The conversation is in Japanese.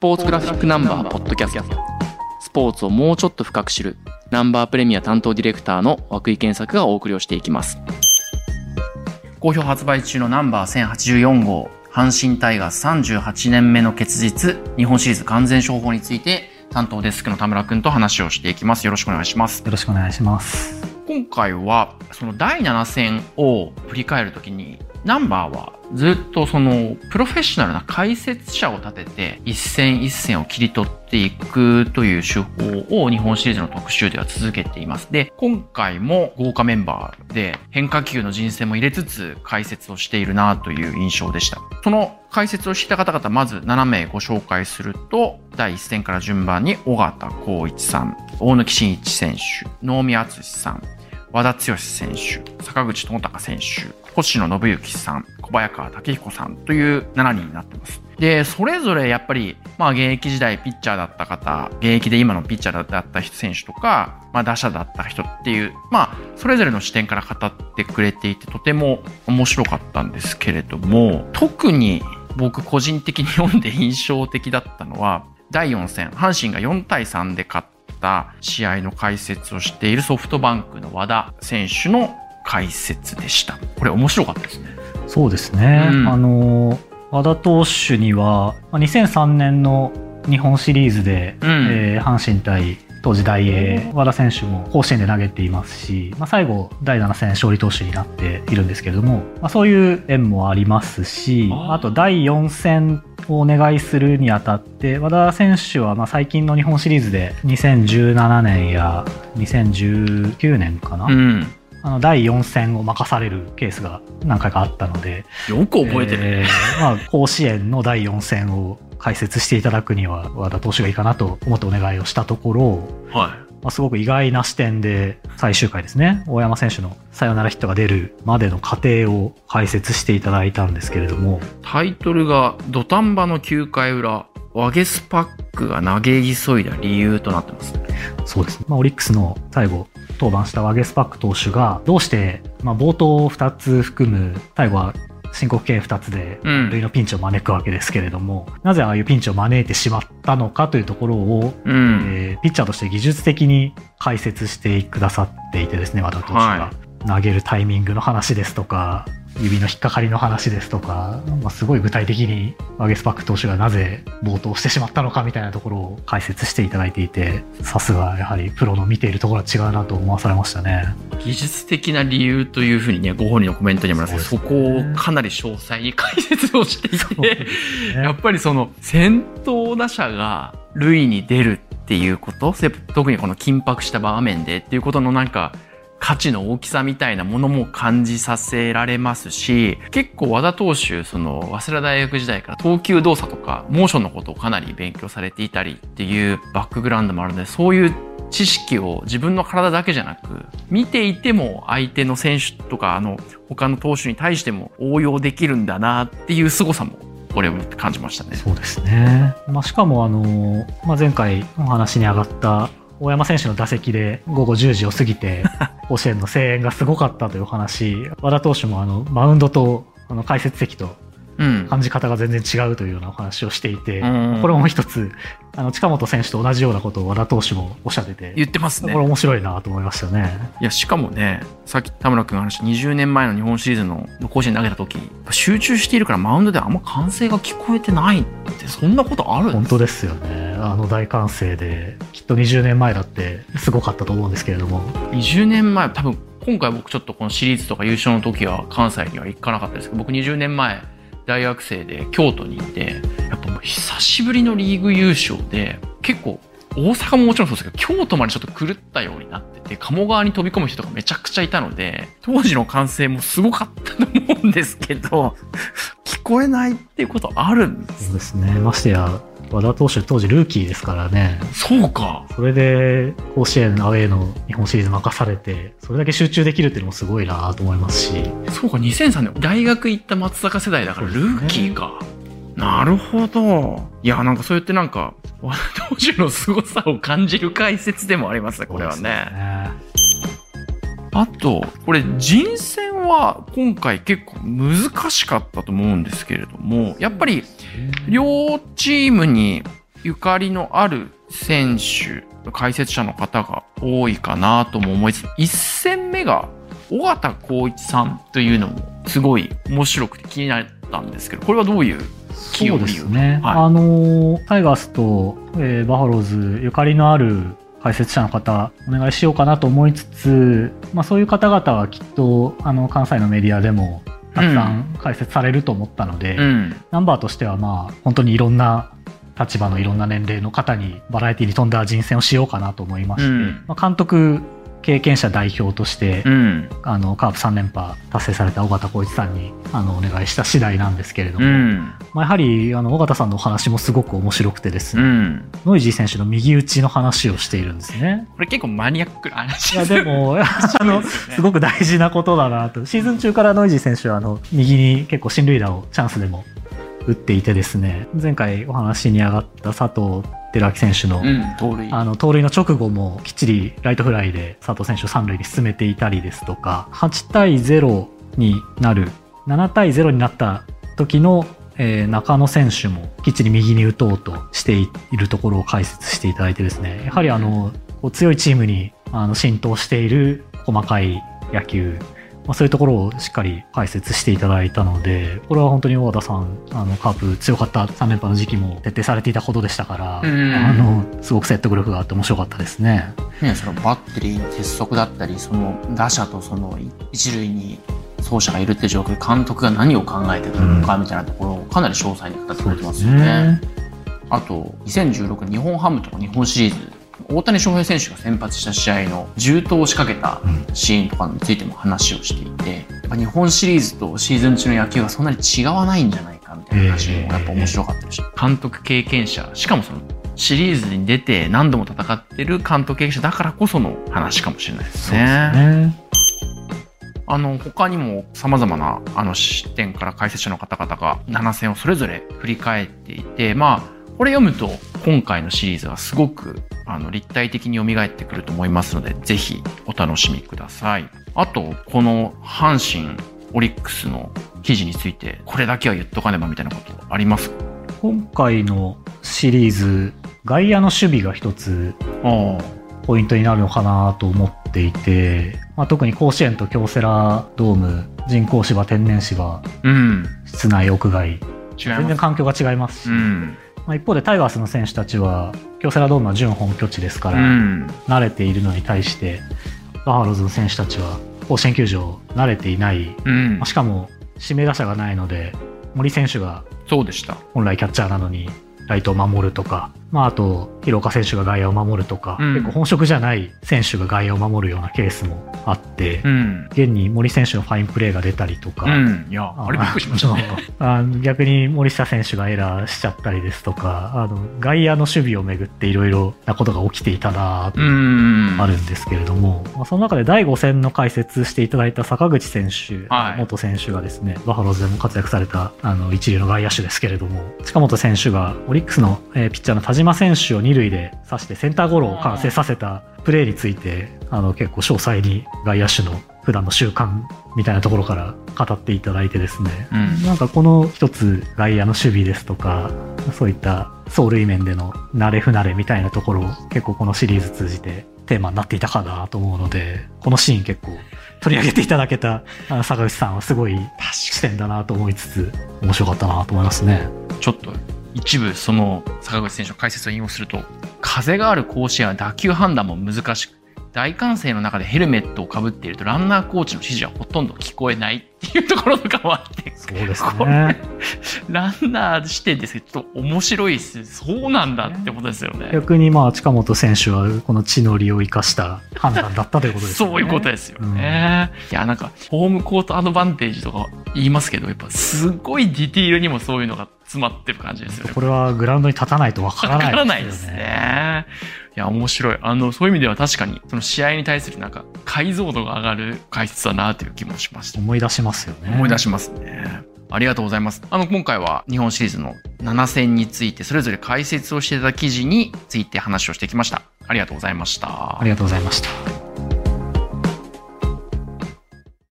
ポーツグラフィックナンバーポッドキャスト。スポーツをもうちょっと深く知るナンバープレミア担当ディレクターの涌井健作がお送りをしていきます。好評発売中のナンバー1084号阪神タイガース38年目の結実日本シリーズ完全勝法について担当デスクの田村くんと話をしていきます。よろしくお願いします。よろしくお願いします。今回はその第7戦を振り返るときにナンバーはずっとそのプロフェッショナルな解説者を立てて一戦一戦を切り取っていくという手法を日本シリーズの特集では続けています。で、今回も豪華メンバーで変化球の人選も入れつつ解説をしているなという印象でした。その解説をしていた方々まず7名ご紹介すると第1戦から順番に尾形光一さん、大貫慎一選手、能見敦さん、和田剛選手、坂口智隆選手、星野信之さん、小早川武彦さんという7人になってます。で、それぞれやっぱり、まあ現役時代ピッチャーだった方、現役で今のピッチャーだった選手とか、まあ打者だった人っていう、まあそれぞれの視点から語ってくれていてとても面白かったんですけれども、特に僕個人的に読んで印象的だったのは、第4戦、阪神が4対3で勝った試合の解説をしているソフトバンクの和田選手の解説でした。これ面白かったですね。そうですね。うんあの、和田投手には、まあ2003年の日本シリーズで、うんえー阪神対当時大英、和田選手も甲子園で投げていますし、まあ、最後、第7戦勝利投手になっているんですけれども、まあ、そういう縁もありますし、あと第4戦をお願いするにあたって、和田選手はまあ最近の日本シリーズで2017年や2019年かな、うん。あの第4戦を任されるケースが何回かあったので、よく覚えてる。えーまあ、甲子園の第4戦を解説していただくには和田投手がいいかなと思ってお願いをしたところ、はまあ、すごく意外な視点で最終回ですね大山選手のサヨナラヒットが出るまでの過程を解説していただいたんですけれどもい。タイトルが、土壇場の9回裏、ワゲスパックが投げ急いだ理由となってます。そうですね、まあ、オリックスの最後登板したワゲスパック投手がどうして、まあ、冒頭2つ含む最後は申告敬遠2つでうん。塁のピンチを招くわけですけれども、なぜああいうピンチを招いてしまったのかというところを、うん。えーピッチャーとして技術的に解説してくださっていてですね和田投手が、は投げるタイミングの話ですとか指の引っかかりの話ですとか、まあ、すごい具体的にワゲスパック投手がなぜ暴投してしまったのかみたいなところを解説していただいていてさすがやはりプロの見ているところは違うなと思わされましたね。技術的な理由というふうにね、ご本人のコメントにもあります。けど、そこをかなり詳細に解説をしていて、ね。やっぱりその先頭打者が塁に出るっていうこと、せ特にこの緊迫した場面でっていうことのなんか価値の大きさみたいなものも感じさせられますし、結構和田投手、その早稲田大学時代から投球動作とかモーションのことをかなり勉強されていたりっていうバックグラウンドもあるので、そういう知識を自分の体だけじゃなく、見ていても相手の選手とか、あの、他の投手に対しても応用できるんだなっていう凄さも、これを感じましたね。そうですね。まあ、しかも、あの、まあ、前回お話に上がった大山選手の打席で午後10時を過ぎて、甲子園の声援がすごかったというお話、和田投手もあの、マウンドとあの解説席とうん。感じ方が全然違うというようなお話をしていて、うんこれも一つ、あの、近本選手と同じようなことを和田投手もおっしゃってて、言ってますねこれ。面白いなと思いましたね。いや、しかもね、さっき田村君が話した20年前の日本シリーズの甲子園投げた時、集中しているからマウンドであんま歓声が聞こえてないって、そんなことあるん本当ですよね。あの大歓声で、と20年前だってすごかったと思うんですけれども、20年前、多分今回僕ちょっとこのシリーズとか優勝の時は関西には行かなかったですけど、僕20年前大学生で京都にいて、やっぱもう久しぶりのリーグ優勝で、結構大阪ももちろんそうですけど、京都までちょっと狂ったようになってて、鴨川に飛び込む人がめちゃくちゃいたので、当時の歓声もすごかったと思うんですけど、聞こえないっていうことあるんですそうですね。ましてや、和田投手当時ルーキーですからね、そうか。それで甲子園アウェーの日本シリーズ任されて、それだけ集中できるっていうのもすごいなと思いますし、そうか、2003年、大学行った松坂世代だからルーキーか。なるほど。いや、なんかそうやってなんか、和田投手の凄さを感じる解説でもありますね、これはね。あと、これ人選は今回結構難しかったと思うんですけれども、やっぱり両チームにゆかりのある選手、解説者の方が多いかなとも思いつつ、1戦目が尾形光一さんというのもすごい面白くて気になったんですけど、これはどういうそうですね。はいあの、タイガースと、えーバファローズゆかりのある解説者の方、お願いしようかなと思いつつ、まあそういう方々はきっと、あの、関西のメディアでもたくさん解説されると思ったので、うん。ナンバーとしてはまあ本当にいろんな立場のいろんな年齢の方にバラエティに富んだ人選をしようかなと思いまして、うんまあ、監督経験者代表として、うん。あのカープ3連覇達成された尾形浩一さんにあのお願いした次第なんですけれども、うん。まあ、やはりあの尾形さんのお話もすごく面白くてですうね、ん。ノイジー選手の右打ちの話をしているんですね。これ結構マニアックな話いやでも あのすごく大事なことだなと。シーズン中からノイジー選手はあの右に結構進塁打をチャンスでも打っていてですね、前回お話に上がった佐藤輝明選手の、うん、盗塁。あの盗塁の直後もきっちりライトフライで佐藤選手を三塁に進めていたりですとか、8対0になる、7対0になった時の、えー中野選手もきっちり右に打とうとしているところを解説していただいてですね、やはりあの、強いチームにあの浸透している細かい野球、まあ、そういうところをしっかり解説していただいたので、これは本当に大和田さん、あの、カープ強かった3連覇の時期も徹底されていたことでしたから、うんあの、すごく説得力があって面白かったですね。ね、そのバッテリーの鉄則だったり、その打者とその一塁に走者がいるって状況で監督が何を考えてるのかみたいなところをかなり詳細に語ってくれてますよね。あと、2016年日本ハムとか日本シリーズ、大谷翔平選手が先発した試合の重投を仕掛けたシーンとかについても話をしていて、やっぱ日本シリーズとシーズン中の野球はそんなに違わないんじゃないかみたいな話もやっぱ面白かったし、監督経験者、しかもそのシリーズに出て何度も戦ってる監督経験者だからこその話かもしれないです。ね。あの、他にも様々な、あの、視点から解説者の方々が7戦をそれぞれ振り返っていて、まあ、これ読むと、今回のシリーズはすごく、あの、立体的に蘇ってくると思いますので、ぜひお楽しみください。あと、この阪神、オリックスの記事について、これだけは言っとかねばみたいなことありますか？今回のシリーズ、外野の守備が一つあポイントになるのかなと思っていて、まあ、特に甲子園と京セラドーム、人工芝、天然芝、うん。室内、屋外、全。然環境が違いますし、うん。まあ、一方でタイガースの選手たちは、京セラドームは準本拠地ですかうら、ん。慣れているのに対して、バファローズの選手たちは甲子園球場慣れていない、うんまあ。しかも指名打者がないので、森選手がそうでした。本来キャッチャーなのにライトを守るとか、まあ、あと、広岡選手が外野を守るとか、うん結構本職じゃない選手が外野を守るようなケースもあって、うん。現に森選手のファインプレーが出たりとか、うん。いや、あれびっくりしましたね。あの逆に森下選手がエラーしちゃったりですとか、あの外野の守備をめぐっていろいろなことが起きていたなとうん。あるんですけれども、まあ、その中で第5戦の解説していただいた坂口選手、はい元選手がですね、バファローズでも活躍されたあの一流の外野手ですけれども、近本選手がオリックスの、えーピッチャーの田島選手を二塁で刺してセンターゴロを完成させたプレーについて、あの結構詳細に外野手の普段の習慣みたいなところから語っていただいてですね、うん。なんかこの一つ外野の守備ですとか、そういった走塁面での慣れ不慣れみたいなところ結構このシリーズ通じてテーマになっていたかなと思うので、このシーン結構取り上げていただけた坂口さんはすごい視点だなと思いつつ面白かったなと思いますね。ちょっと一部その坂口選手の解説を引用すると風がある甲子園は打球判断も難しく大歓声の中でヘルメットをかぶっているとランナーコーチの指示はほとんど聞こえないっていうところとかもあって そうですこね。ランナー視点ですけどちょっと面白いですそうなんだってことですよね逆にまあ近本選手はこの地の利を生かした判断だったということですよね。そういうことですよね。いや、なんか、ホームコートアドバンテージとか言いますけど、やっぱすごいディティールにもそういうのが詰まってる感じですよね。これはグラウンドに立たないとわからないわからないですね。いや、面白い。あの、そういう意味では確かに、その試合に対するなんか、解像度が上がる解説だなという気もしました。思い出しますよね。思い出しますね。ありがとうございます。あの、今回は日本シリーズの7戦について、それぞれ解説をしていただ記事について話をしてきました。ありがとうございましたあ。りがとうございました。